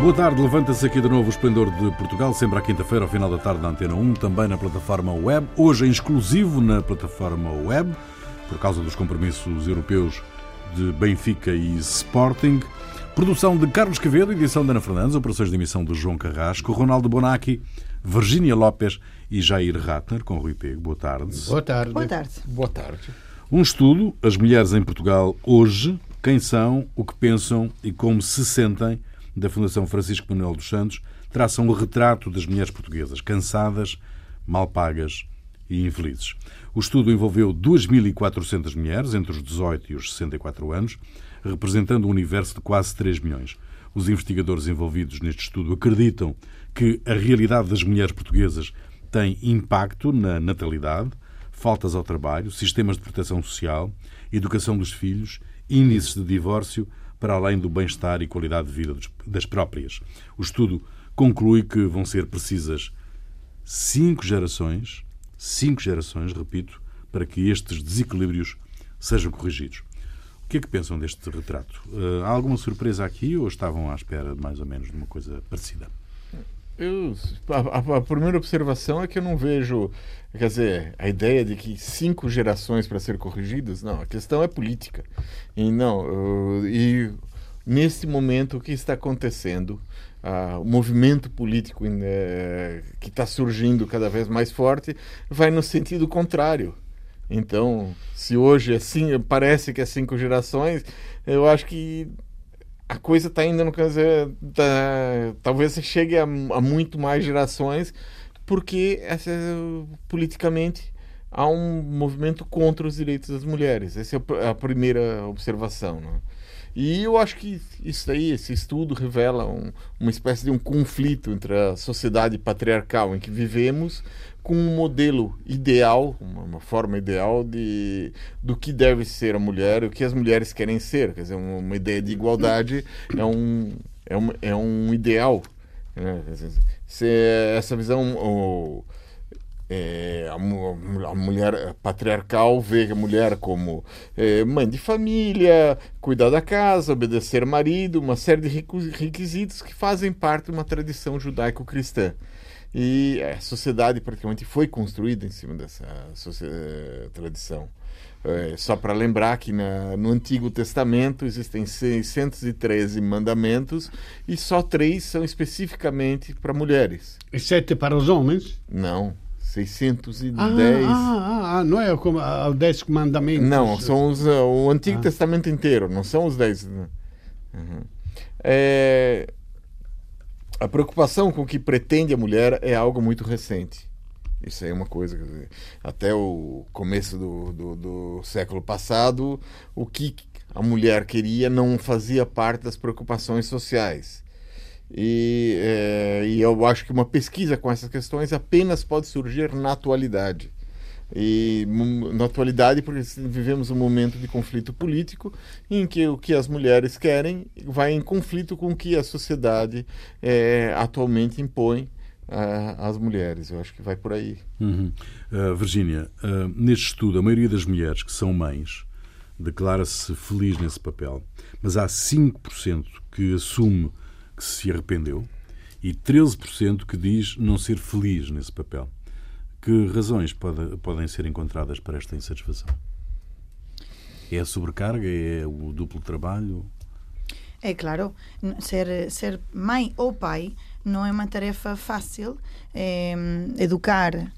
Boa tarde, levanta-se aqui de novo o Esplendor de Portugal, sempre à quinta-feira, ao final da tarde na Antena 1, também na plataforma web, hoje em exclusivo na plataforma web, por causa dos compromissos europeus de Benfica e Sporting. Produção de Carlos Quevedo, edição de Ana Fernandes, operações de emissão de João Carrasco, Ronaldo Bonacci, Virgínia Lopes e Jair Ratner, com Rui Pego. Boa tarde. Boa tarde. Boa tarde. Boa tarde. Um estudo, As Mulheres em Portugal hoje, quem são, o que pensam e como se sentem, da Fundação Francisco Manuel dos Santos, traçam o retrato das mulheres portuguesas, cansadas, mal pagas e infelizes. O estudo envolveu 2.400 mulheres entre os 18 e os 64 anos, representando um universo de quase 3 milhões. Os investigadores envolvidos neste estudo acreditam que a realidade das mulheres portuguesas tem impacto na natalidade, faltas ao trabalho, sistemas de proteção social, educação dos filhos, índices de divórcio, para além do bem-estar e qualidade de vida das próprias. O estudo conclui que vão ser precisas cinco gerações, cinco gerações, repito, para que estes desequilíbrios sejam corrigidos. O que é que pensam deste retrato? Uh, há alguma surpresa aqui ou estavam à espera mais ou menos de uma coisa parecida? Eu, a, a, primeira observação é que eu não vejo, quer dizer, a ideia de que cinco gerações para ser corrigidas, não, a questão é política. E não, e nesse momento o que está acontecendo, o movimento político uh, que está surgindo cada vez mais forte vai no sentido contrário. Então, se hoje é parece que é cinco gerações, eu acho que a coisa está indo, no caso, tá, talvez chegue a, a, muito mais gerações, porque essa, politicamente há um movimento contra os direitos das mulheres. Essa é a primeira observação. Né? E eu acho que isso aí, esse estudo revela um, uma espécie de um conflito entre a sociedade patriarcal em que vivemos com um modelo ideal, uma, uma, forma ideal de do que deve ser a mulher, o que as mulheres querem ser. Quer dizer, uma, uma ideia de igualdade é um, é um, é um ideal. Né? Se essa visão. É, a, a, mulher patriarcal vê a mulher como é, mãe de família, cuidar da casa, obedecer ao marido, uma série de requisitos que fazem parte de uma tradição judaico-cristã. E a sociedade praticamente foi construída em cima dessa eh, tradição. É, só para lembrar que na, no Antigo Testamento existem 613 mandamentos e só três são especificamente para mulheres. E sete para os homens? Não. 610. Ah, ah, ah, não é como os 10 mandamentos? Não, são os, o Antigo ah. Testamento inteiro, não são os 10. Né? Uhum. É, a preocupação com o que pretende a mulher é algo muito recente. Isso aí é uma coisa. Dizer, até o começo do, do, do, século passado, o que a mulher queria não fazia parte das preocupações sociais. E, é, e eu acho que uma pesquisa com essas questões apenas pode surgir na atualidade. E na atualidade, porque vivemos um momento de conflito político em que o que as mulheres querem vai em conflito com o que a sociedade é, atualmente impõe às mulheres. Eu acho que vai por aí. Uhum. Uh, Virgínia, uh, neste estudo, a maioria das mulheres que são mães declara-se feliz nesse papel, mas há 5% que assume que se arrependeu e 13% que diz não ser feliz nesse papel. Que razões pode, podem ser encontradas para esta insatisfação? É a sobrecarga? É o duplo trabalho? É claro, ser, ser mãe ou pai não é uma tarefa fácil. É, educar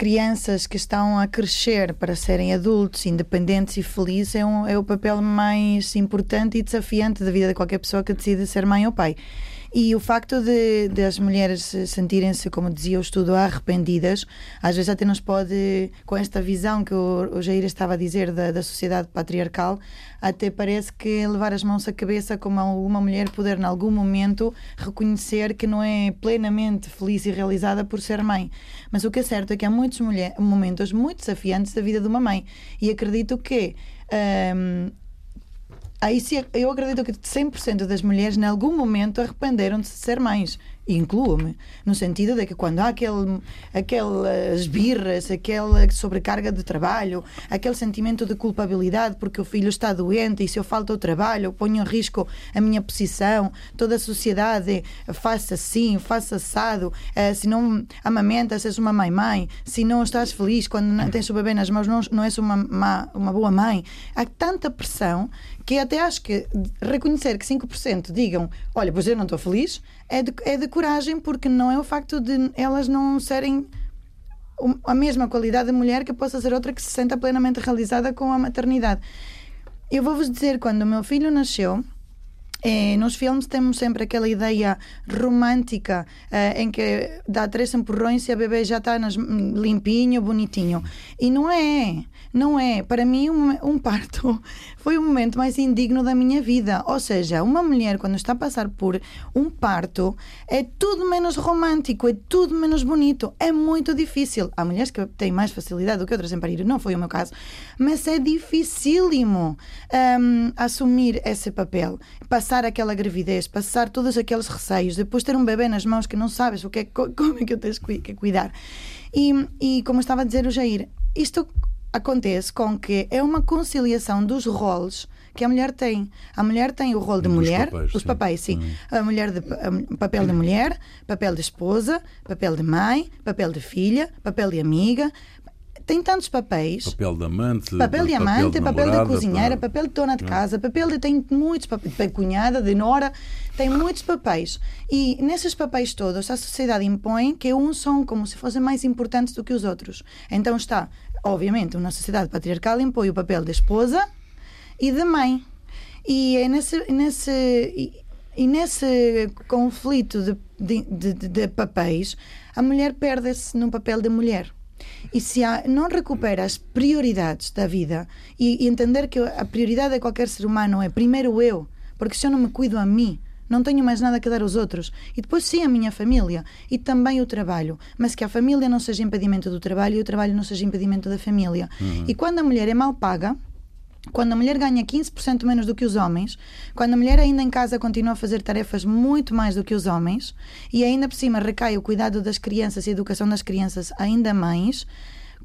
crianças que estão a crescer para serem adultos, independentes e felizes é, um, é o papel mais importante e desafiante da vida de qualquer pessoa que decide ser mãe ou pai. E o facto de, de as mulheres sentirem-se, como dizia o estudo, arrependidas, às vezes até nos pode, com esta visão que o, o Jair estava a dizer da, da sociedade patriarcal, até parece que levar as mãos à cabeça como alguma mulher poder, em algum momento, reconhecer que não é plenamente feliz e realizada por ser mãe. Mas o que é certo é que há muitos mulher, momentos muito desafiantes da vida de uma mãe. E acredito que um, Aí sim, eu acredito que 100% das mulheres, em algum momento, arrependeram de ser mães. Incluo-me, no sentido de que quando há aquele, aquelas birras, aquela sobrecarga de trabalho, aquele sentimento de culpabilidade porque o filho está doente e se eu falto ao trabalho, ponho em risco a minha posição, toda a sociedade faça assim, faça assado, eh, se não amamentas, és uma mãe-mãe, se não estás feliz quando tens o bebê nas mãos, não, não és uma, uma, uma boa mãe. Há tanta pressão que até acho que reconhecer que 5% digam, olha, pois eu não estou feliz, é de, é de coragem, porque não é o facto de elas não serem a mesma qualidade de mulher que possa ser outra que se senta plenamente realizada com a maternidade. Eu vou-vos dizer, quando o meu filho nasceu, eh, nos filmes temos sempre aquela ideia romântica eh, em que dá três empurrões e a bebê já está nas, limpinho, bonitinho. E não é. Não é. Para mim, um, um, parto foi o momento mais indigno da minha vida. Ou seja, uma mulher, quando está a passar por um parto, é tudo menos romântico, é tudo menos bonito. É muito difícil. Há mulheres que têm mais facilidade do que outras em parir, não foi o meu caso. Mas é dificílimo um, assumir esse papel. Passar aquela gravidez, passar todos aqueles receios, depois ter um bebê nas mãos que não sabes o que é, como é que eu tens que cuidar. E, e como estava a dizer o Jair, isto acontece com que é uma conciliação dos roles que a mulher tem. A mulher tem o rol de Dos mulher, papéis, os sim. papéis, sim. Hum. A mulher de a, papel de mulher, papel de esposa, papel de mãe, papel de filha, papel de amiga. Tem tantos papéis. Papel de amante, papel de amante, papel de, papel de cozinheira, para... papel de dona de casa, papel de tem muitos papéis, de cunhada, de nora, tem muitos papéis. E nesses papéis todos a sociedade impõe que uns são como se fossem mais importantes do que os outros. Então está obviamente, uma sociedade patriarcal impõe o papel de esposa e de mãe. E é nesse, nesse, e, e nesse conflito de, de, de, de papéis, a mulher perde-se no papel de mulher. E se há, não recupera as prioridades da vida e, e entender que a prioridade de qualquer ser humano é primeiro eu, porque se eu não me cuido a mim, não tenho mais nada que dar aos outros. E depois, sim, a minha família e também o trabalho. Mas que a família não seja impedimento do trabalho e o trabalho não seja impedimento da família. Uhum. E quando a mulher é mal paga, quando a mulher ganha 15% menos do que os homens, quando a mulher ainda em casa continua a fazer tarefas muito mais do que os homens, e ainda por cima recai o cuidado das crianças e a educação das crianças ainda mais,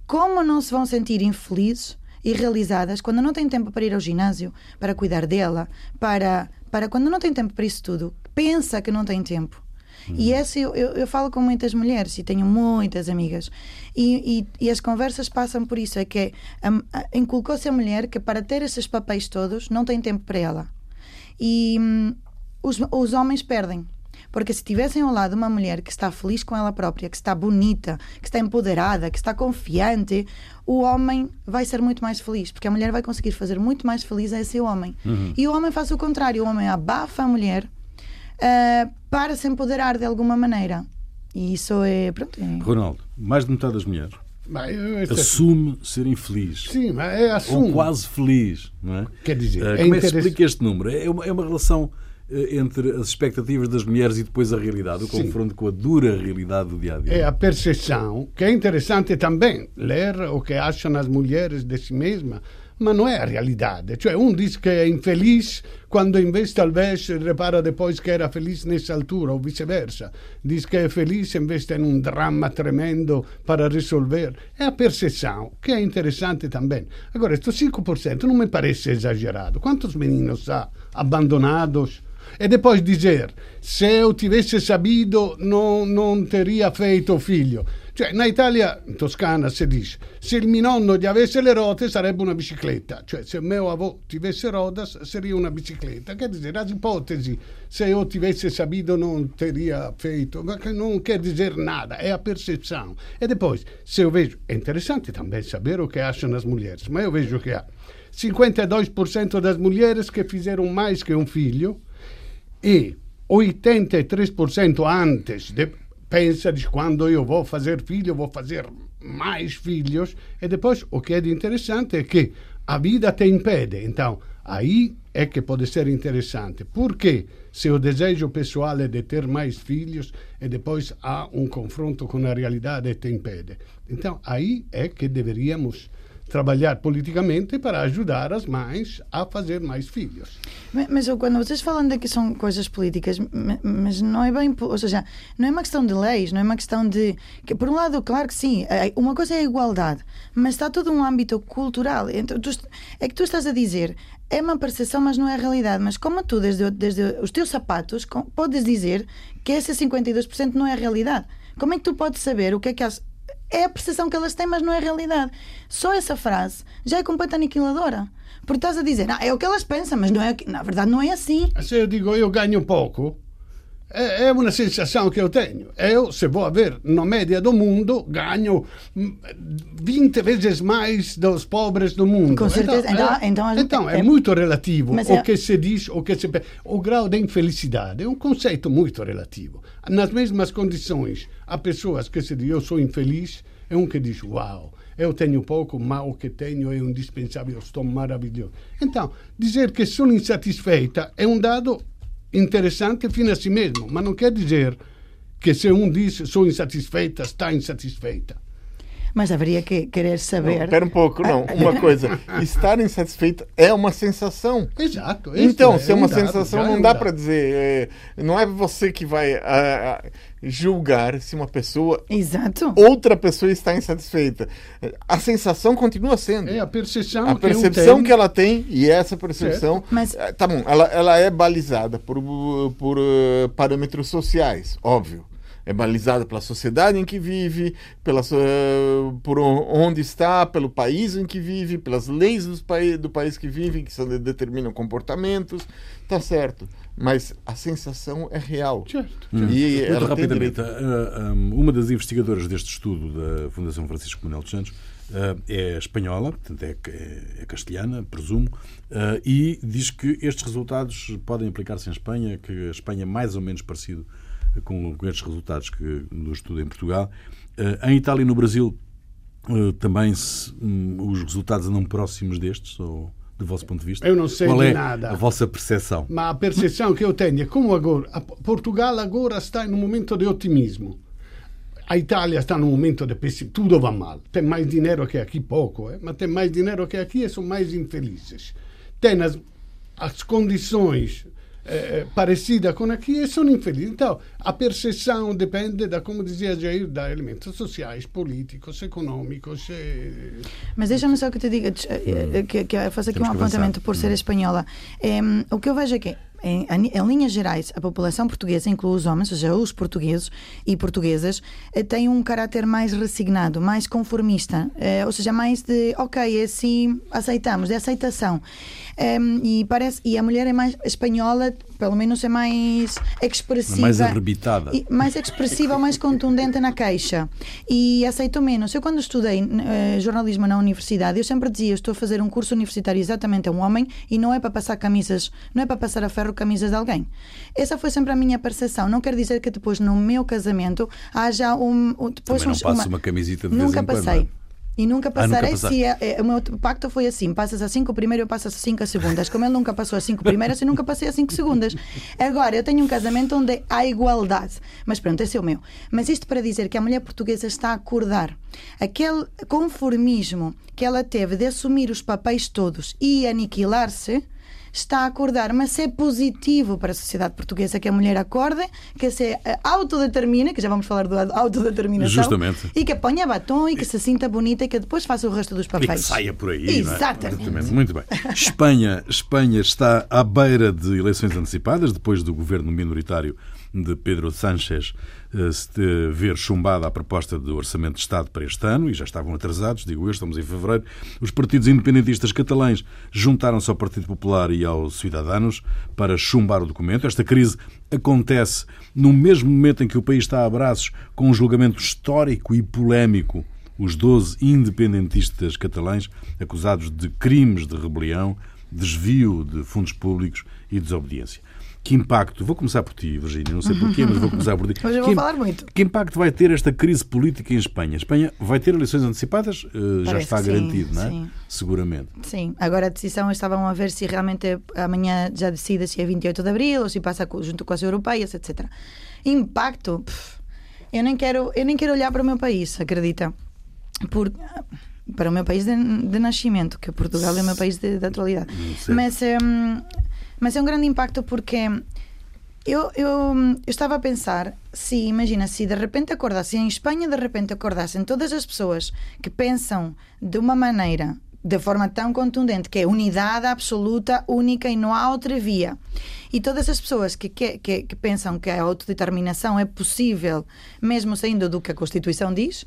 como não se vão sentir infelizes e realizadas quando não têm tempo para ir ao ginásio, para cuidar dela, para para quando não tem tempo para isso tudo, pensa que não tem tempo. Uhum. E essa eu, eu, eu, falo com muitas mulheres e tenho muitas amigas. E, e, e as conversas passam por isso: é que inculcou-se a mulher que para ter esses papéis todos não tem tempo para ela. E hum, os, os homens perdem. Porque se tivessem ao lado uma mulher que está feliz com ela própria, que está bonita, que está empoderada, que está confiante, o homem vai ser muito mais feliz, porque a mulher vai conseguir fazer muito mais feliz a esse homem. Uhum. E o homem faz o contrário, o homem abafa a mulher uh, para se empoderar de alguma maneira. E isso é. Pronto, é... Ronaldo, mais de metade das mulheres assume ser infeliz. Sim, mas é assume. Ou quase feliz, não é? Quer dizer, uh, é como é que se explica este número? É uma, é uma relação entre as expectativas das mulheres e depois a realidade, o confronto com a dura realidade do dia a dia. É a percepção, que é interessante também ler o que acham as mulheres de si mesmas, mas não é a realidade. Cioè, um diz que é infeliz quando invece talvez repara depois que era feliz nessa altura, ou vice-versa. Diz que é feliz invece em um drama tremendo para resolver. É a percepção, que é interessante também. Agora, estes 5% não me parece exagerado. Quantos meninos há abandonados e depois dizer, se eu tivesse sabido non, non teria feito figlio. Cioè, in Italia, in Toscana, si dice, se il mio nonno gli avesse le ruote sarebbe una bicicletta. Cioè, se mio avò tivesse rodas, sarebbe una bicicletta. Che dice, la ipotesi, se io tivesse saputo non teria feito, ma che non quer dizer nada, è a percezione. E depois, se eu vejo, é interessante também saber o que acham as mulheres, mas eu vejo que há 52% das mulheres que fizeram mais que um filho, e 83% antes de, pensa de quando eu vou fazer filho, vou fazer mais filhos, e depois o que é interessante é que a vida te impede. Então, aí é que pode ser interessante. Porque se o desejo pessoal é de ter mais filhos e depois há um confronto com a realidade te impede. Então, aí é que deveríamos trabalhar politicamente para ajudar as mães a fazer mais filhos. Mas, mas eu, quando vocês falam de que são coisas políticas, ma- mas não é bem, ou seja, não é uma questão de leis, não é uma questão de, que, por um lado, claro que sim, é- uma coisa é a igualdade, mas está todo um âmbito cultural. Então, tu é que tu estás a dizer, é uma percepção, mas não é a realidade. Mas como tu, desde, desde os teus sapatos, com- podes dizer que esse 52% não é a realidade? Como é que tu podes saber o que é que as é a percepção que elas têm, mas não é a realidade. Só essa frase já é completa aniquiladora. Porque estás a dizer, ah, é o que elas pensam, mas não é, na verdade não é assim. Se eu digo eu ganho pouco, é, uma sensação que eu tenho. Eu, se vou ver na média do mundo, ganho hum, 20 vezes mais dos pobres do mundo. Com certeza. Então- é, então a- então, é, é- muito relativo o é- que se diz, o que se O grau de infelicidade é um conceito muito relativo. Nas mesmas condições, há pessoas que se dizem eu sou infeliz, é um que diz uau. Eu tenho pouco, mas o que tenho é indispensável, estou maravilhoso. Então, dizer que sou insatisfeita é um dado interessante fino a si mesmo, mas não quer dizer que se um diz sou insatisfeita, está insatisfeita. Mas haveria que querer Não, saber. Espera um pouco, não. Uma coisa, estar insatisfeito é uma sensação. Exato. Então, se é um uma dado, sensação, é não um dá para dizer. é, não é você que vai ah, ah, julgar se uma pessoa, Exato. outra pessoa está insatisfeita. A sensação continua sendo. É a percepção, a percepção que ela tem, e essa percepção. Mas- eh, Tá bom, ela, ela é balizada por, por eh, parâmetros sociais, óbvio. É balizada pela sociedade em que vive, pela, por onde está, pelo país em que vive, pelas leis pai, do país que vive, que são, determinam comportamentos. Tá certo. Mas a sensação é real. Certo. E Muito ela tem rapidamente, uma das investigadoras deste estudo da Fundação Francisco Manuel dos Santos é espanhola, portanto é, é- é castelhana, presumo, e diz que estes resultados podem aplicar-se em Espanha, que a Espanha é mais ou menos parecido com, estes resultados que no estudo em Portugal. Ah, em Itália e no Brasil ah, também se, hum, os resultados andam próximos destes, ou do vosso ponto de vista? Eu não sei Qual de é nada. a vossa percepção? Ma a percezione che io tenho è come agora, Portugal agora está in un momento di ottimismo. A Itália está num momento de pessimismo. Tudo va mal. Tem mais dinheiro que aqui, pouco, eh? mas tem mais dinheiro que aqui e são mais infelizes. Tem as, as condições eh, parecidas com aqui e são infelizes. Então, a percepção depende da, como dizia Jair, da elementos sociais, políticos, econômicos. eh, Mas deixa-me só que te diga, eh, eh, que, que eu faço aqui Temos um apontamento por ser espanhola. Em, o que eu vejo é que, em, em linhas gerais, a população portuguesa, inclui os homens, ou seja, os portugueses e portuguesas, eh, tem um caráter mais resignado, mais conformista, eh, ou seja, mais de, ok, é assim, aceitamos, de aceitação. E, parece, e a mulher é mais espanhola, pelo menos é mais expressiva. Mais arrebitada. Mais expressiva, mais contundente na queixa e aceitou menos. Eu quando estudei eh, jornalismo na universidade, eu sempre dizia, estou a fazer um curso universitário exatamente a um homem e não é para passar camisas, não é para passar a ferro camisas de alguém. Essa foi sempre a minha percepção. Não quer dizer que depois no meu casamento haja um, depois Também não uns- passa uma camisita de vez Nunca em quando, passei. não é? E nunca Ah, nunca passarei passaste. se é, é, o meu pacto foi assim: passas a cinco primeiro, eu passo a cinco a segundas. Como ele nunca passou a cinco primeiras, eu nunca passei a cinco segundas. Agora, eu tenho um casamento onde há igualdade. Mas pronto, esse é o meu. Mas isto para dizer que a mulher portuguesa está a acordar aquele conformismo que ela teve de assumir os papéis todos e aniquilar-se. Está a acordar, mas é positivo para a sociedade portuguesa que a mulher acorde, que se eh, autodetermine, que já vamos falar do autodeterminação, Justamente. e que ponha batom e que se sinta bonita e que depois faça o resto dos E papéis. que saia por aí. é? Exatamente. Muito bem. Espanha, Espanha está à beira de eleições antecipadas, depois do governo minoritário de Pedro Sánchez ver chumbada a proposta do Orçamento de Estado para este ano, e já estavam atrasados, digo eu, estamos em fevereiro. Os partidos independentistas catalães juntaram-se ao Partido Popular e aos Cidadanos para chumbar o documento. Esta crise acontece no mesmo momento em que o país está a braços com um julgamento histórico e polémico os 12 independentistas catalães acusados de crimes de rebelião, desvio de fundos públicos e desobediência. Que impacto, vou começar por ti, Virginia, não sei porquê, mas vou começar por ti. Hoje eu vou Que falar muito. Que impacto vai ter esta crise política em Espanha? A Espanha vai ter eleições antecipadas? Eh, já está que sim, garantido, não é? sim. Seguramente. Sim, agora a decisão estavam a ver se realmente amanhã já decide se é 28 de abril ou se passa junto com as europeias, etc. Impacto, pff, eu nem quero, eu nem quero olhar para o meu país, acredita? Por, para o meu país de, de nascimento, que Portugal é o meu país de, de atualidade. Mas, hum, mas é um grande impacto porque eu, eu, eu estava a pensar se, imagina, se de repente acordasse em Espanha, de repente acordassem todas as pessoas que pensam de uma maneira, de forma tão contundente, que é unidade absoluta, única e não há outra via. E todas as pessoas que, que, que, que pensam que a autodeterminação é possível, mesmo saindo do que a Constituição diz,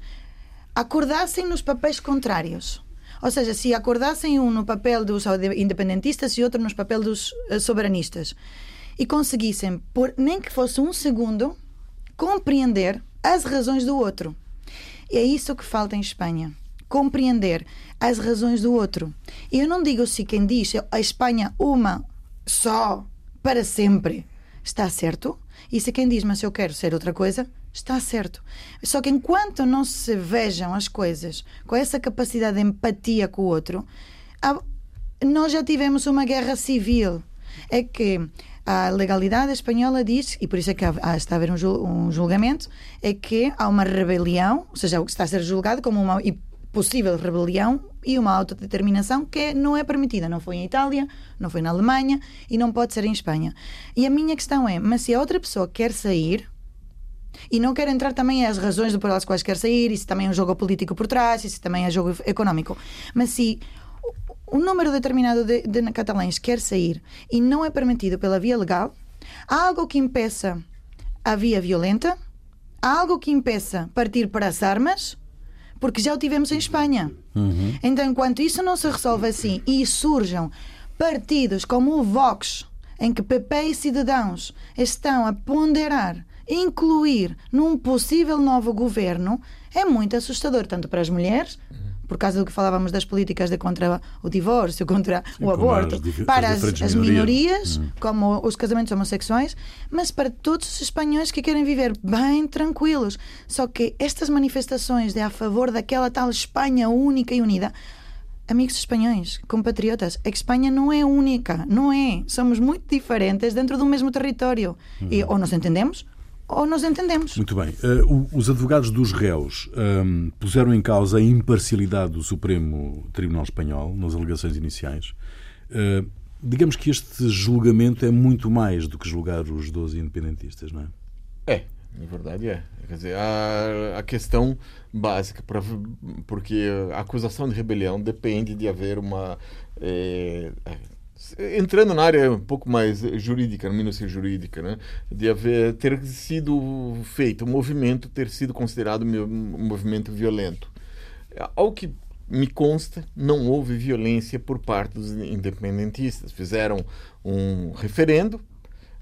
acordassem nos papéis contrários. Ou seja, se acordassem um no papel dos independentistas e outro nos papel dos eh, soberanistas e conseguissem, por nem que fosse um segundo, compreender as razões do outro. E é isso que falta em Espanha. Compreender as razões do outro. E eu não digo se quem diz a Espanha uma só para sempre está certo. E se quem diz, mas eu quero ser outra coisa, está certo. Só que enquanto não se vejam as coisas com essa capacidade de empatia com o outro, nós já tivemos uma guerra civil. É que a legalidade espanhola diz, e por isso é que há, está a haver um julgamento, é que há uma rebelião, ou seja, está a ser julgado como uma possível rebelião e uma autodeterminação que não é permitida. Não foi em Itália, não foi na Alemanha e não pode ser em Espanha. E a minha questão é: mas se a outra pessoa quer sair, e não quero entrar também as razões pelas quais quer sair, e se também é um jogo político por trás, e se também é jogo económico, mas se um número determinado de, de catalães quer sair e não é permitido pela via legal, há algo que impeça a via violenta, há algo que impeça partir para as armas, porque já o tivemos em Espanha. Uhum. Então, enquanto isso não se resolve assim e surjam partidos como o Vox, em que PP e cidadãos estão a ponderar incluir num possível novo governo, é muito assustador, tanto para as mulheres, por causa do que falávamos das políticas de contra o divórcio, contra Sim, o aborto, as para as, as minorias, hum. como os casamentos homossexuais, mas para todos os espanhóis que querem viver bem tranquilos. Só que estas manifestações de a favor daquela tal Espanha única e unida amigos espanhóis, compatriotas, a Espanha não é única, não é. Somos muito diferentes dentro do mesmo território. Uhum. E ou nos entendemos ou nos entendemos. Muito bem. Uh, os advogados dos réus um, ehm, puseram em causa a imparcialidade do Supremo Tribunal Espanhol nas alegações iniciais. Uh, digamos que este julgamento é muito mais do que julgar os 12 independentistas, não é? É, na verdade é. Quer dizer, a, a questão básica, pra, porque a acusação de rebelião depende de haver uma. É, entrando na área um pouco mais jurídica, minucia jurídica, né, de haver ter sido feito um movimento ter sido considerado um movimento violento. Ao que me consta, não houve violência por parte dos independentistas. Fizeram um referendo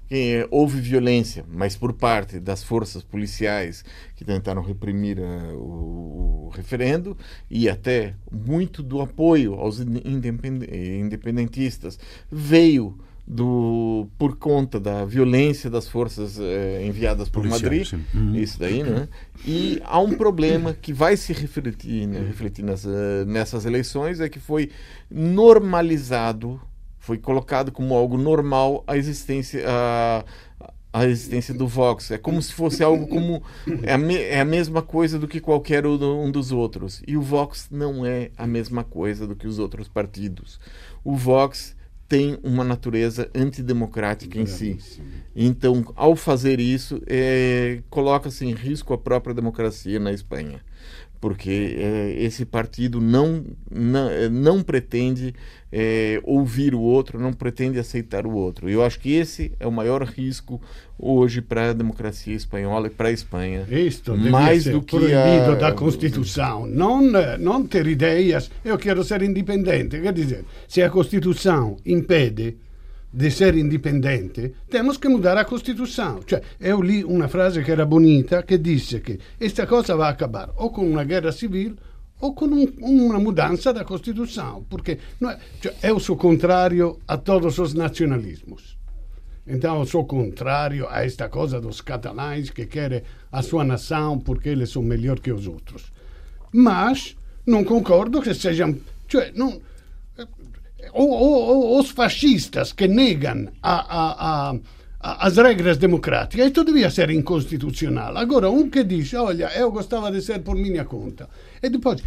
que houve violência, mas por parte das forças policiais que tentaram reprimir uh, o, o, referendo e até muito do apoio aos independentistas veio do por conta da violência das forças uh, enviadas por Madrid, uhum. isso daí, né? E há um problema que vai se refletir, né, refletir nessa, nessas eleições é que foi normalizado foi colocado como algo normal a existência a, a existência do Vox. É como se fosse algo como é a, me, é a mesma coisa do que qualquer um dos outros. E o Vox não é a mesma coisa do que os outros partidos. O Vox tem uma natureza antidemocrática em si. Então, ao fazer isso, é, coloca-se em risco a própria democracia na Espanha porque é, esse partido não, não, é, não pretende é, ouvir o outro, não pretende aceitar o outro. Eu acho que esse é o maior risco hoje para a democracia espanhola e para a Espanha. Isto mais do que proibido a... da Constituição. Não, não ter ideias, eu quero ser independente. Quer dizer, se a Constituição impede de ser independente, temos que mudar a Constituição. Cioè, eu li una frase che era bonita che disse che questa cosa va a acabar o con una guerra civile o con un, una mudança da Constituição, porque é, cioè, eu sou contrário a todos os nacionalismos. Então, eu sou contrário a esta coisa dos catalães que querem a sua nação porque eles são melhor que os outros. Mas não concordo que sejam. Cioè, não, ou, ou, ou os fascistas que negam a, a, a, as regras democráticas. Isto devia ser inconstitucional. Agora, um que diz, olha, eu gostava de ser por minha conta. E depois,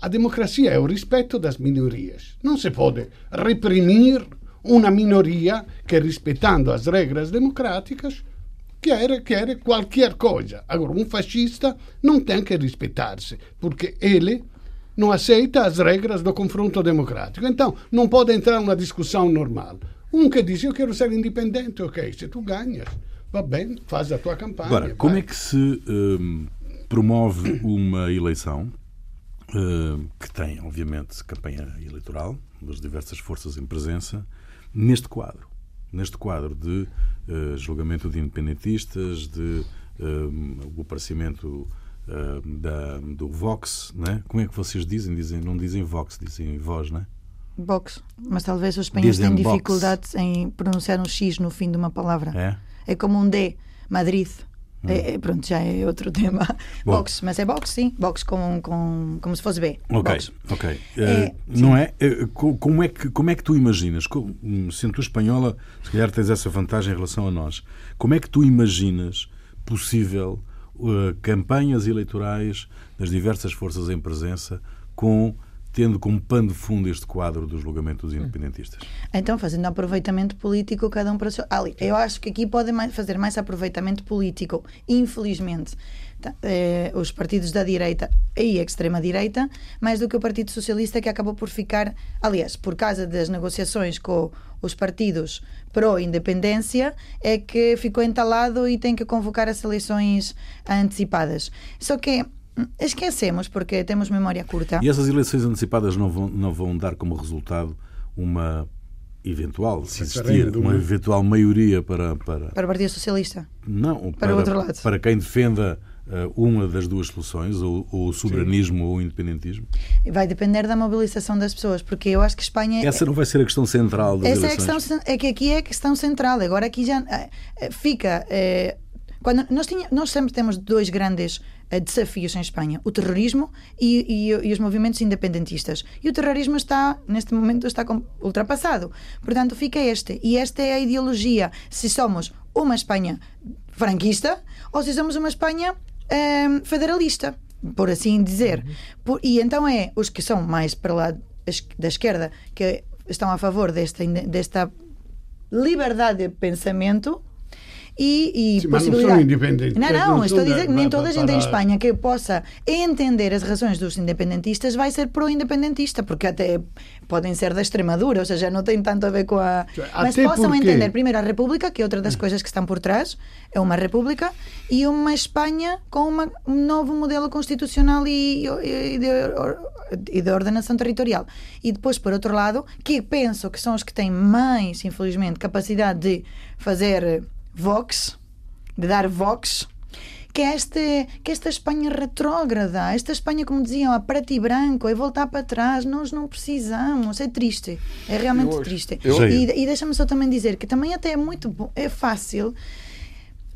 a democracia é o respeito das minorias. Não se pode reprimir uma minoria que, respeitando as regras democráticas, quer, quer qualquer coisa. Agora, um fascista não tem que respeitar-se, porque ele não aceita as regras do confronto democrático. Então, não pode entrar numa discussão normal. Um que diz, eu quero ser independente, ok, se tu ganhas, va bem, faz a tua campanha. Agora, como é que se um, promove uma eleição uh, que tem, obviamente, campanha eleitoral das diversas forças em presença, neste quadro? Neste quadro de uh, julgamento de independentistas, de uh, o aparecimento da, do Vox, né? como é que vocês dizem? dizem? Não dizem Vox, dizem Voz, não é? Box, mas talvez os espanhóis tenham dificuldades em pronunciar um X no fim de uma palavra. É, é como um D, Madrid. Hum. É, pronto, já é outro tema. Bom. Box, mas é box, sim. Box com, com, como se fosse B. Ok, box. ok. É, uh, não é? Uh, como, é que, como é que tu imaginas? Como, sendo tu espanhola, se calhar tens essa vantagem em relação a nós. Como é que tu imaginas possível uh, campanhas eleitorais das diversas forças em presença com tendo como pano de fundo este quadro do julgamento dos independentistas? Então, fazendo aproveitamento político, cada um para o seu. Ali, eu acho que aqui podem fazer mais aproveitamento político, infelizmente. Eh, os partidos da direita e a extrema-direita, mais do que o Partido Socialista, que acabou por ficar, aliás, por causa das negociações com os partidos pró-independência, é que ficou entalado e tem que convocar as eleições antecipadas. Só que Esquecemos porque temos memória curta. E essas eleições antecipadas não vão, não vão dar como resultado uma eventual, se existir, uma eventual maioria para, para. Para o Partido Socialista? Não, para, para o outro lado. Para quem defenda uma das duas soluções, ou, ou o soberanismo Sim. ou o independentismo? Vai depender da mobilização das pessoas, porque eu acho que Espanha. Essa não vai ser a questão central das Essa eleições. É, a questão, é que aqui é a questão central. Agora aqui já uh, fica. Uh, quando nós, tinha, nós sempre temos dois grandes desafios em Espanha: o terrorismo e, e, e, os movimentos independentistas. E o terrorismo está, neste momento, está ultrapassado. Portanto, fica este. E esta é a ideologia. Se somos uma Espanha franquista ou se somos uma Espanha uh, federalista, por assim dizer. Uhum. Por, e então é os que são mais para lá da esquerda que estão a favor desta, desta liberdade de pensamento e, e Sim, possibilidade. Mas não independentes. Não, não, não estou a dizer que nem toda a gente em Espanha que possa entender as razões dos independentistas vai ser pro-independentista, porque até podem ser da Extremadura, ou seja, não tem tanto a ver com a. Mas possam porque... entender primeiro a República, que é outra das coisas que estão por trás, é uma República, e uma Espanha com uma, um novo modelo constitucional e, e, de, e de ordenação territorial. E depois, por outro lado, que penso que são os que têm mais, infelizmente, capacidade de fazer Vox, de dar Vox, que é, este, que esta Espanha retrógrada, esta Espanha, como diziam, a preto e branco, é voltar para trás, nós não precisamos, é triste, é realmente eu, triste. Eu, e, e deixa-me só também dizer que também até é muito bom, é fácil,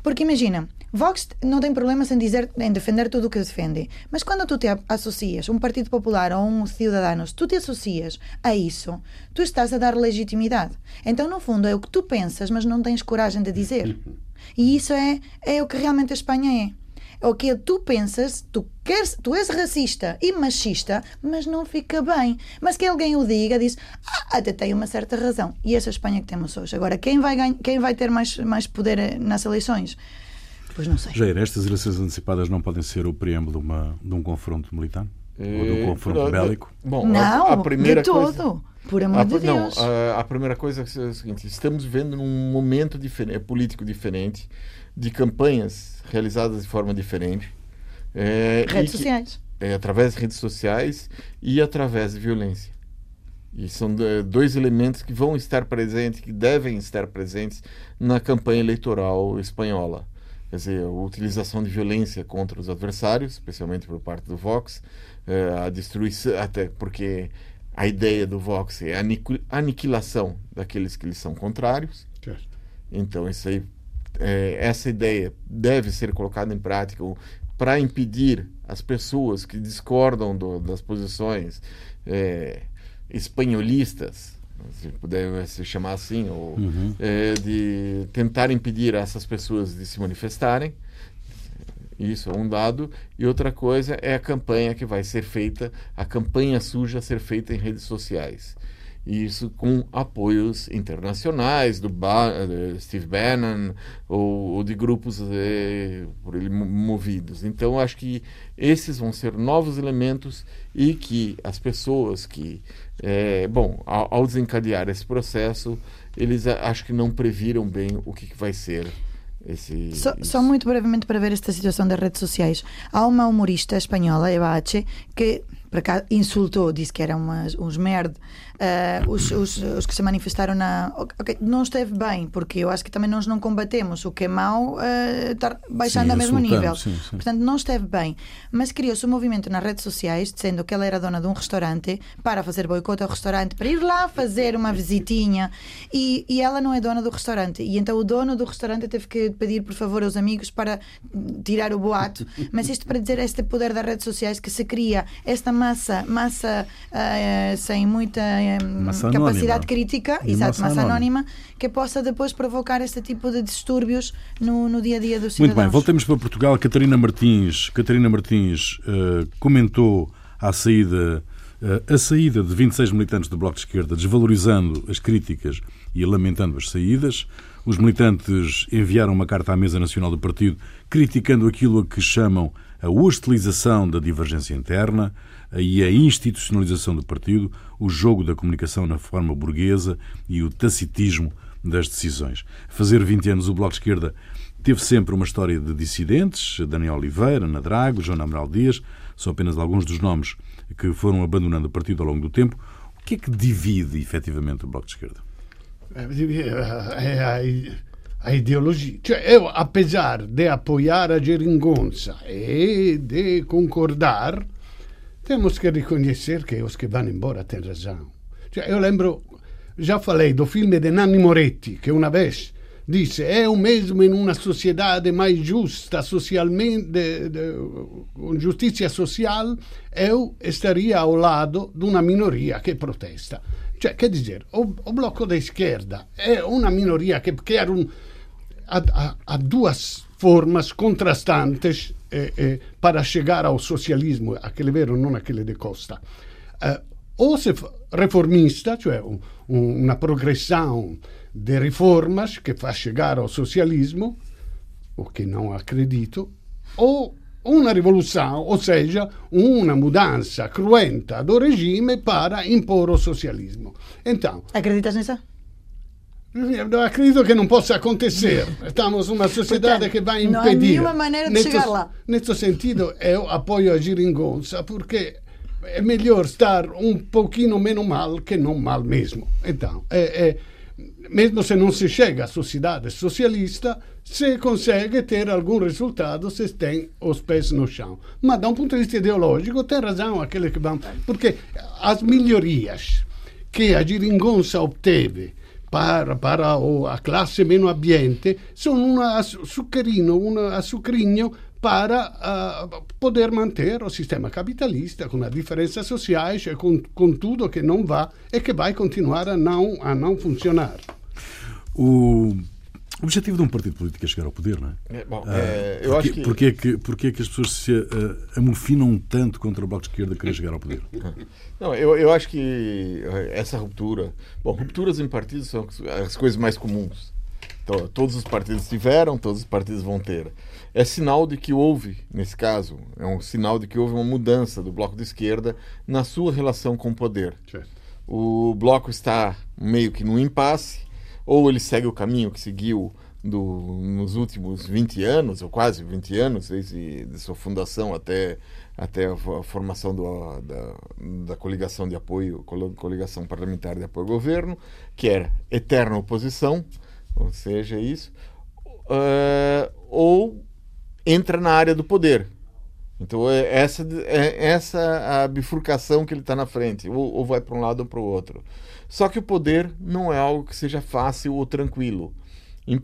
porque imagina, Vox não tem problemas em dizer, em defender tudo o que defende, mas quando tu te associas, um Partido Popular ou um Cidadanos, tu te associas a isso, tu estás a dar legitimidade. Então, no fundo, é o que tu pensas, mas não tens coragem de dizer. E isso é, é o que realmente a Espanha é. É o que tu pensas, tu queres, tu és racista e machista, mas não fica bem. Mas que alguém o diga, diz, ah, até tem uma certa razão. E essa é Espanha que temos hoje. Agora, quem vai, ganha, quem vai ter mais, mais poder eh, nas eleições? Pois não sei. Jair, estas eleições antecipadas não podem ser o preâmbulo de, uma, de um confronto militar? Ou de um confronto bélico? Bom, não, a, a primeira de coisa... todo. Por amor a, de Deus. Não, a, a, primeira coisa é o seguinte: estamos vivendo num momento diferente, é político diferente, de campanhas realizadas de forma diferente. É, redes sociais. é, através de redes sociais e através de violência. E são dois elementos que vão estar presentes, que devem estar presentes na campanha eleitoral espanhola quer dizer, a utilização de violência contra os adversários, especialmente por parte do Vox, eh, a destruição, até porque a ideia do Vox é a aniquilação daqueles que lhes são contrários. Certo. Então, isso aí, é, essa ideia deve ser colocada em prática para impedir as pessoas que discordam do, das posições é, espanholistas se puder se chamar assim, ou, uhum. é, de tentar impedir essas pessoas de se manifestarem. Isso é um dado. E outra coisa é a campanha que vai ser feita, a campanha suja a ser feita em redes sociais isso com apoios internacionais do ba Steve Bannon ou, ou de grupos eh, por ele movidos. Então acho que esses vão ser novos elementos e que as pessoas que, eh, bom, ao, ao, desencadear esse processo, eles acho que não previram bem o que, que vai ser esse, só, só, muito brevemente para ver esta situação das redes sociais. Há uma humorista espanhola, Eva H., que para cá insultou, disse que eram umas, uns merd uh, os, os, os, que se manifestaram na. Okay, não esteve bem, porque eu acho que também nós não combatemos o que é mau uh, estar baixando sim, ao mesmo nível. Sim, sim. Portanto, não esteve bem. Mas criou-se um movimento nas redes sociais dizendo que ela era dona de um restaurante para fazer boicote ao restaurante, para ir lá fazer uma visitinha e, e ela não é dona do restaurante. E então o dono do restaurante teve que pedir, por favor, aos amigos para tirar o boato. Mas isto para dizer este poder das redes sociais que se cria esta massa, massa uh, sem muita massa capacidade anónima. crítica, e exato, massa, massa anónima. que possa depois provocar este tipo de distúrbios no, no dia a dia dos cidadãos. Muito bem, voltemos para Portugal. Catarina Martins, Catarina Martins uh, comentou a saída, uh, a saída de 26 militantes do Bloco de Esquerda, desvalorizando as críticas e lamentando as saídas. Os militantes enviaram uma carta à Mesa Nacional do Partido criticando aquilo a que chamam a hostilização da divergência interna e a institucionalização do partido, o jogo da comunicação na forma burguesa e o tacitismo das decisões. Fazer 20 anos o Bloco de Esquerda teve sempre uma história de dissidentes, Daniel Oliveira, Ana Drago, João Amaral Dias, são apenas alguns dos nomes que foram abandonando o partido ao longo do tempo. O que é que divide efetivamente o Bloco de Esquerda? É, é a, a ideologia. Cioè, apesar de apoiar a geringonça e de concordar, temos que reconhecer que os que vão embora têm razão. Eu lembro, já falei do filme de Nanni Moretti, que uma vez disse é o mesmo em uma sociedade mais justa socialmente, com justiça social, eu estaria ao lado de uma minoria que protesta. Cioè, quer dizer, o, o bloco da esquerda é uma minoria que quer um, há, duas formas contrastantes para chegar ao socialismo, aquele vero, non aquele de Costa. Eh, ou se reformista, cioè un, una progressão de reformas que faz chegar ao socialismo, o que não acredito, ou uma revolução, ou seja, uma mudança cruenta do regime para impor o socialismo. Então, acreditas nessa? acredito que não possa acontecer. Estamos numa sociedade que vai impedir. Não há nenhuma maneira de nesse, chegar lá. Nesse sentido, eu apoio a Giringonça, porque é melhor estar um pouquinho menos mal que não mal mesmo. Então, é, é, mesmo se não se chega à sociedade socialista, se consegue ter algum resultado se tem os pés no chão. Mas, da um ponto de vista ideológico, tem razão aquele que vão. Porque as melhorias que a Giringonça obteve para, para a classe meno ambiente sono un succherino, un açucrinho para uh, manter o sistema capitalista com a diferença sociais e com, com tudo que não vá e que vai continuar a não, a não funcionar. O o objetivo de um partido político é chegar ao poder, não é? é bom, ah, é, eu porque, acho que... Porquê é que, porquê é que as pessoas se uh, amofinam tanto contra o Bloco de Esquerda querer chegar ao poder? Não, eu, eu acho que essa ruptura... Bom, rupturas em partidos são as coisas mais comuns. Então, todos os partidos tiveram, todos os partidos vão ter. É sinal de que houve, nesse caso, é um sinal de que houve uma mudança do Bloco de Esquerda na sua relação com o poder. O Bloco está meio que num impasse, ou ele segue o caminho que seguiu do, nos últimos 20 anos, ou quase 20 anos, desde de sua fundação até, até a, formação do, da, da coligação de apoio, coligação parlamentar de apoio ao governo, que era eterna oposição, ou seja, isso, uh, ou entra na área do poder. Então é essa, é essa a bifurcação que ele está na frente, ou, ou vai para um lado ou para o outro. Só que o poder não é algo que seja fácil ou tranquilo. Em,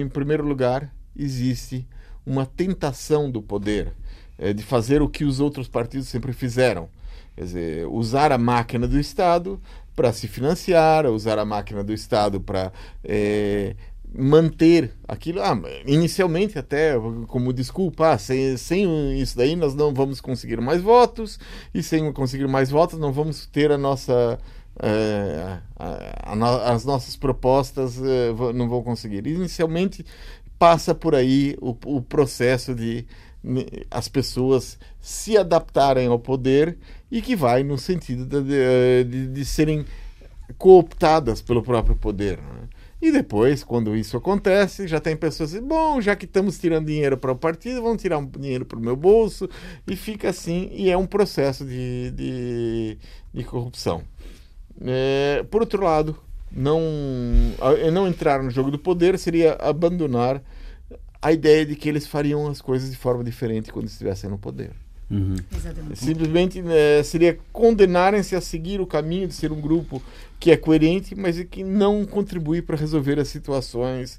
em primeiro lugar, existe uma tentação do poder é, de fazer o que os outros partidos sempre fizeram. Quer dizer, usar a máquina do Estado para se financiar, usar a máquina do Estado para é, manter aquilo. Ah, inicialmente, até como desculpa, ah, sem, sem isso daí nós não vamos conseguir mais votos, e sem conseguir mais votos não vamos ter a nossa. É, a, a, as nossas propostas é, não vão conseguir. Inicialmente passa por aí o, o processo de as pessoas se adaptarem ao poder e que vai no sentido de, de, de serem cooptadas pelo próprio poder. Né? E depois, quando isso acontece, já tem pessoas assim, bom, já que estamos tirando dinheiro para o partido, vamos tirar um dinheiro para o meu bolso, e fica assim, e é um processo de, de, de corrupção. É, por outro lado, não, não entrar no jogo do poder seria abandonar a ideia de que eles fariam as coisas de forma diferente quando estivessem no poder. Uhum. Simplesmente né, seria condenarem-se a seguir o caminho de ser um grupo que é coerente, mas que não contribui para resolver as situações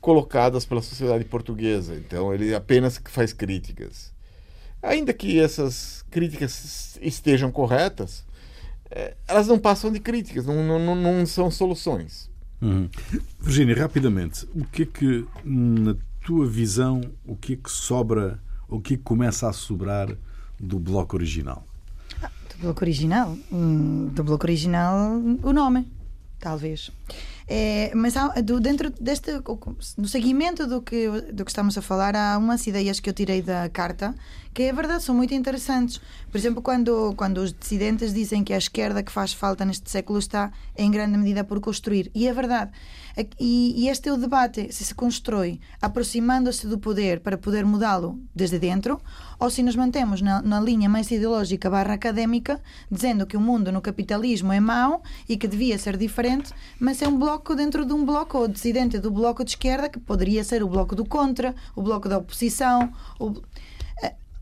colocadas pela sociedade portuguesa. Então ele apenas faz críticas. Ainda que essas críticas estejam corretas, é, elas não passam de críticas, não, não, não são soluções. Uhum. Virginia, rapidamente, o que é que, na tua visão, o que é que sobra, o que é que começa a sobrar do bloco original? Ah, do bloco original? Hum, do bloco original, o nome, talvez. É, mas há, do, dentro deste, no seguimento do que, do que estamos a falar, há umas ideias que eu tirei da carta que é verdade, são muito interessantes. Por exemplo, quando, quando os dissidentes dizem que a esquerda que faz falta neste século está em grande medida por construir. E é verdade. E, e este é o debate: se se constrói aproximando-se do poder para poder mudá-lo desde dentro, ou se nos mantemos na, na linha mais ideológica barra académica, dizendo que o mundo no capitalismo é mau e que devia ser diferente, mas é um bloco dentro de um bloco, ou dissidente do bloco de esquerda, que poderia ser o bloco do contra, o bloco da oposição. O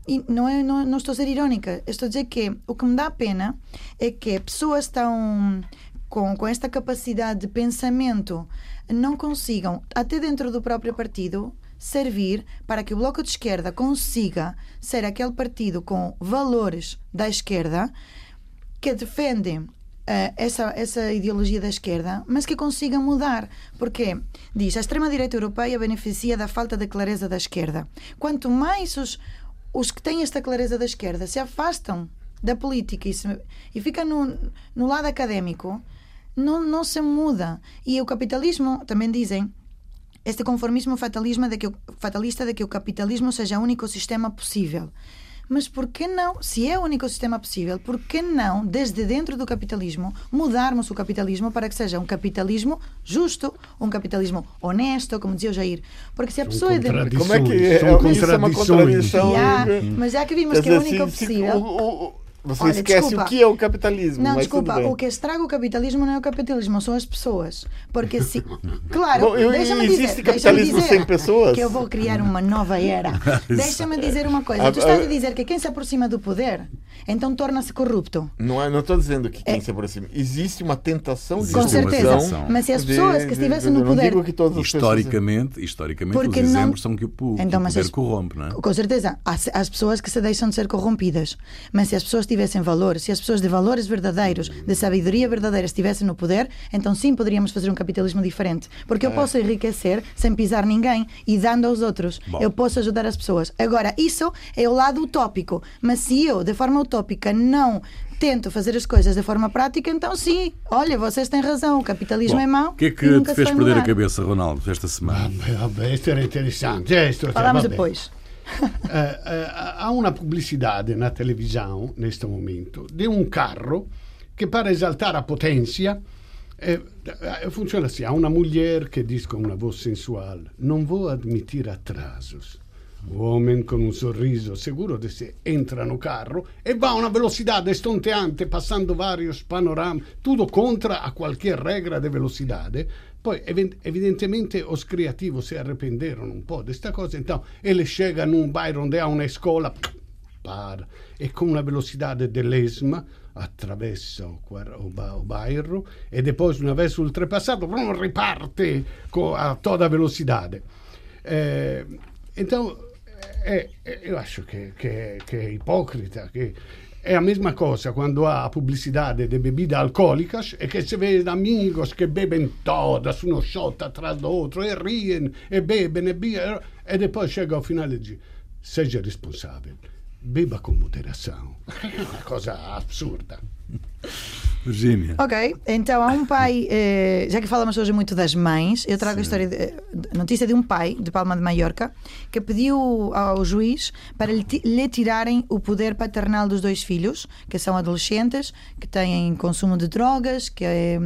e não, é, não, não estou a ser irónica, estou a dizer que o que me dá pena é que pessoas estão com, com esta capacidade de pensamento não consigam, até dentro do próprio partido, servir para que o Bloco de Esquerda consiga ser aquele partido com valores da esquerda que defende uh, essa, essa ideologia da esquerda, mas que consiga mudar. Porque, diz, a extrema-direita europeia beneficia da falta de clareza da esquerda. Quanto mais os, os que têm esta clareza da esquerda se afastam da política e, se, e ficam no, no lado académico, não, não se muda. E o capitalismo, também dizem, este conformismo fatalismo de que, fatalista de que o capitalismo seja o único sistema possível. Mas por que não, se é o único sistema possível, por que não, desde dentro do capitalismo, mudarmos o capitalismo para que seja um capitalismo justo, um capitalismo honesto, como dizia o Jair? Porque se a pessoa é de... Como é que é, isso é uma contradição? Yeah, mas já que vimos que é o único possível... O, o, você Olha, esquece desculpa. o que é o capitalismo. Não, desculpa, o que estraga o capitalismo não é o capitalismo, são as pessoas. Porque se. Claro, deixa-me dizer. Existe capitalismo dizer sem pessoas? Que eu vou criar uma nova era. deixa-me dizer uma coisa. Tu estás a dizer que quem se aproxima do poder, então torna-se corrupto. Não, é, não estou dizendo que quem é. se aproxima. Existe uma tentação de Com certeza. Mas se as pessoas de, que estivessem no poder. historicamente, historicamente Porque os exemplos não... são que o, então, o poder as... corrompe, não é? Com certeza. As, as pessoas que se deixam de ser corrompidas. Mas se as pessoas tivessem valor, se as pessoas de valores verdadeiros, de sabedoria verdadeira estivessem no poder, então sim poderíamos fazer um capitalismo diferente. Porque eu é. posso enriquecer sem pisar ninguém e dando aos outros. Bom. Eu posso ajudar as pessoas. Agora, isso é o lado utópico. Mas se eu, de forma utópica, não tento fazer as coisas de forma prática, então sim, olha, vocês têm razão, o capitalismo Bom, é mau. O que é que te fez perder a cabeça, Ronaldo, esta semana? Ah, isto era interessante. Falamos depois. Eh, eh, há uma publicidade na televisão, neste momento, de um carro que, para exaltar a potência, eh, funciona assim: há uma mulher que diz com uma voz sensual: Não vou admitir atrasos. O homem, com um sorriso seguro de si, entra no carro e va a una velocità estonteante, passando vários panoramas, tudo contra a qualquer regra de velocidade, poi evidentemente os criativos si arrependerono un po' di questa cosa, então ele chega num bairro onde há uma escola, para, e com uma velocidade dell'esma attraversa o, bairro e depois, una vez ultrapassato, riparte a toda velocidade. Eh, então, é, é, eu acho que, que, que é hipócrita, que é a mesma coisa quando há a publicidade de bebidas alcoólicas e que se vê amigos que bebem todas, um shot atrás outro, e riem, e bebem, e bebem, e depois chega ao final e diz: seja responsável, beba com moderação. É uma coisa absurda. Virgínia. Ok, então há um pai, eh, já que falamos hoje muito das mães, eu trago a história, de, a notícia de um pai de Palma de Mallorca que pediu ao juiz para lhe, lhe tirarem o poder paternal dos dois filhos, que são adolescentes, que têm consumo de drogas, que eh,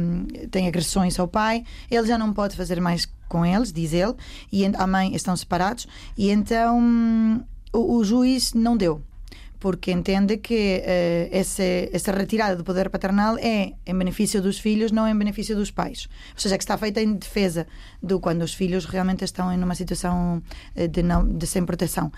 têm agressões ao pai. Ele já não pode fazer mais com eles, diz ele, e a mãe estão separados, e então hum, o, o juiz não deu porque entende que eh, esse, essa retirada do poder paternal é em benefício dos filhos, não em benefício dos pais. Ou seja, que está feita em defesa do quando os filhos realmente estão em uma situação eh, de, não, de sem proteção.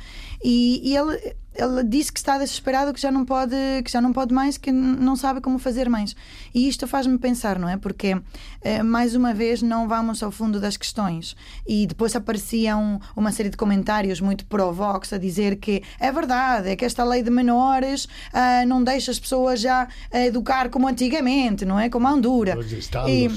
E, e ele, ele disse que está desesperado, que já não pode, que já não pode mais, que não sabe como fazer mais. E isto faz-me pensar, não é? Porque eh, mais uma vez não vamos ao fundo das questões. E depois apareciam uma série de comentários muito pró-Vox a dizer que é verdade, é que esta lei de menores ah, não deixa as pessoas já educar como antigamente, não é? Como a Hondura. Os E,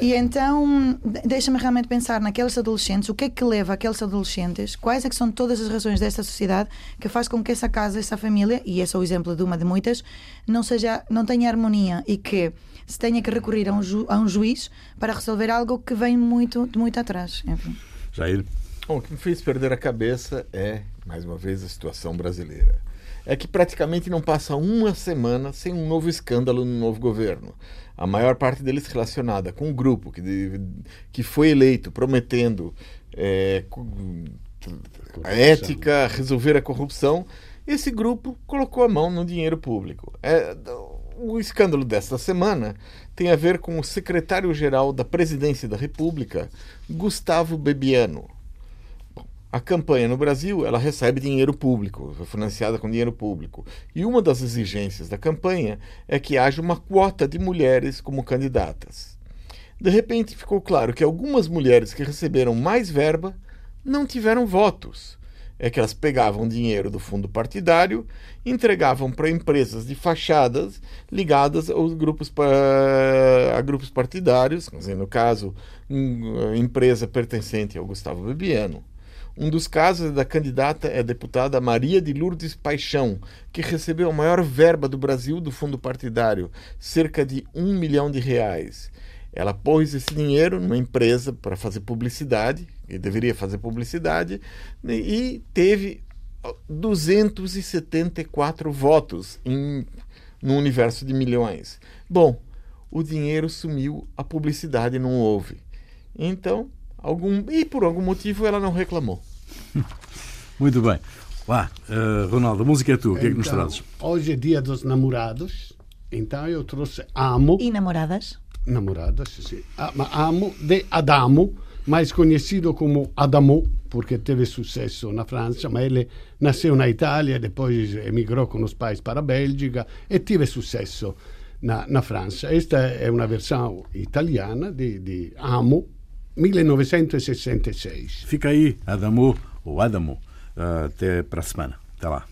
e então de- deixa-me realmente pensar naqueles adolescentes, o que é que leva aqueles adolescentes, quais é que são todas as razões desta sociedade que faz com que essa casa, essa família, e esse é o exemplo de uma de muitas, não seja, não tenha harmonia e que se tenha que recorrer a um, ju- a um juiz para resolver algo que vem muito de muito atrás. Enfim. Jair. Bom, o que me fez perder a cabeça é, mais uma vez, a situação brasileira. É que praticamente não passa uma semana sem um novo escândalo no novo governo. A maior parte deles relacionada com um grupo que, de- que foi eleito prometendo é, a ética, resolver a corrupção. Esse grupo colocou a mão no dinheiro público. É, o escândalo desta semana tem a ver com o secretário-geral da Presidência da República, Gustavo Bebiano. A campanha no Brasil, ela recebe dinheiro público, é financiada com dinheiro público. E uma das exigências da campanha é que haja uma quota de mulheres como candidatas. De repente ficou claro que algumas mulheres que receberam mais verba não tiveram votos. É que elas pegavam dinheiro do fundo partidário, entregavam para empresas de fachadas ligadas aos grupos a grupos partidários, no caso, empresa pertencente ao Gustavo Bebiano. Um dos casos é da candidata é a deputada Maria de Lourdes Paixão, que recebeu a maior verba do Brasil do fundo partidário, cerca de um milhão de reais. Ela pôs esse dinheiro numa empresa para fazer publicidade, e deveria fazer publicidade, e teve 274 votos em, no universo de milhões. Bom, o dinheiro sumiu, a publicidade não houve. Então, algum e por algum motivo ela não reclamou. Muito bem. Lá, eh, Ronaldo, a música é tua. O que é que nos Então, trazes? Hoje é dia dos namorados, então eu trouxe Amo, E namoradas? namoradas, sim. Ah, Amo de Adamo, mais conhecido como Adamo, porque teve sucesso na França, ma ele nasceu na Itália, depois emigrou com os pais para a Bélgica e teve sucesso na, na França. Esta é uma versão italiana de, de Amo, 1966. Fica aí, Adamo ou Adamo. Eh, até para a semana. Até lá.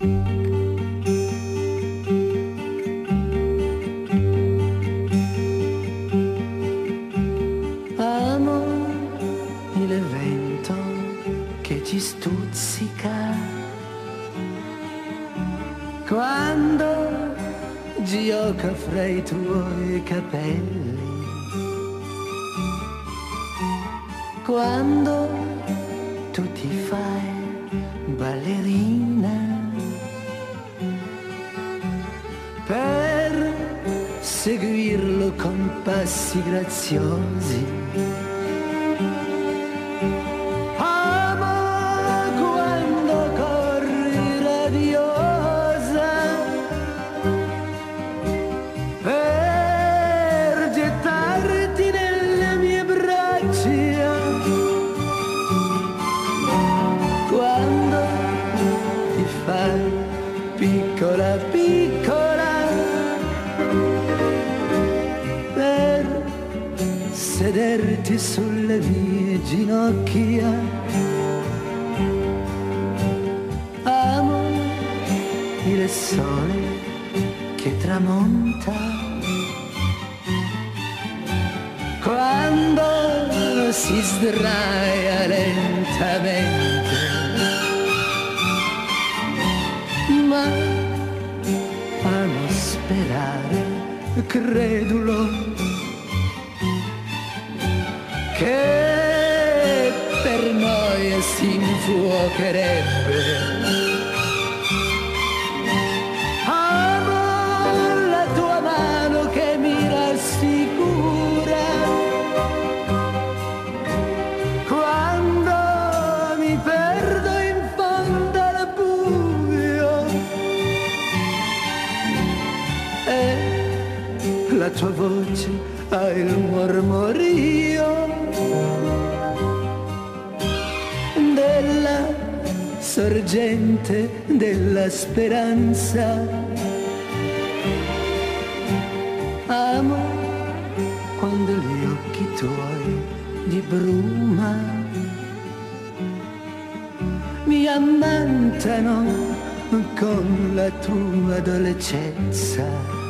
Quando gioca fra i tuoi capelli. Quando tu ti fai ballerina per seguirlo con passi graziosi. Sulle mie ginocchia. Amo il sole che tramonta. Quando si sdraia lentamente. Ma amo sperare, credulo, che per noi si infuocherebbe. Amo la tua mano che mi rassicura sorgente della speranza. Amo quando gli occhi tuoi di bruma mi ammantano con la tua dolcezza.